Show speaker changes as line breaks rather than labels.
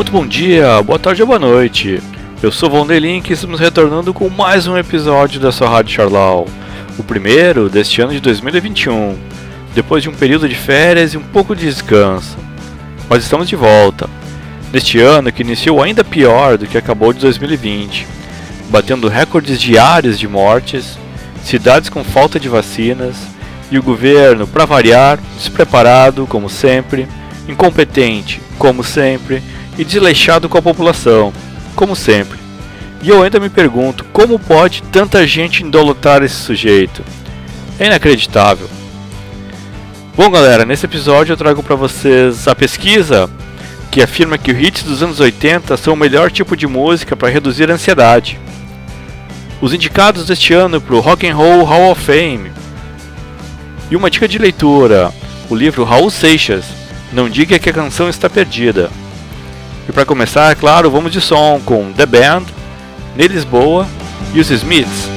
Muito bom dia, boa tarde ou boa noite. Eu sou Von Link e estamos retornando com mais um episódio da sua Rádio Charlau. O primeiro deste ano de 2021, depois de um período de férias e um pouco de descanso. Mas estamos de volta, neste ano que iniciou ainda pior do que acabou de 2020, batendo recordes diários de mortes, cidades com falta de vacinas e o governo, para variar, despreparado, como sempre, incompetente, como sempre, e desleixado com a população, como sempre. E eu ainda me pergunto como pode tanta gente indolotar esse sujeito. É inacreditável. Bom, galera, nesse episódio eu trago para vocês a pesquisa que afirma que os hits dos anos 80 são o melhor tipo de música para reduzir a ansiedade. Os indicados deste ano para o Rock and Roll Hall of Fame. E uma dica de leitura, o livro Raul Seixas, Não Diga que a Canção Está Perdida, e para começar, é claro, vamos de som com The Band, Ney Lisboa e os Smiths.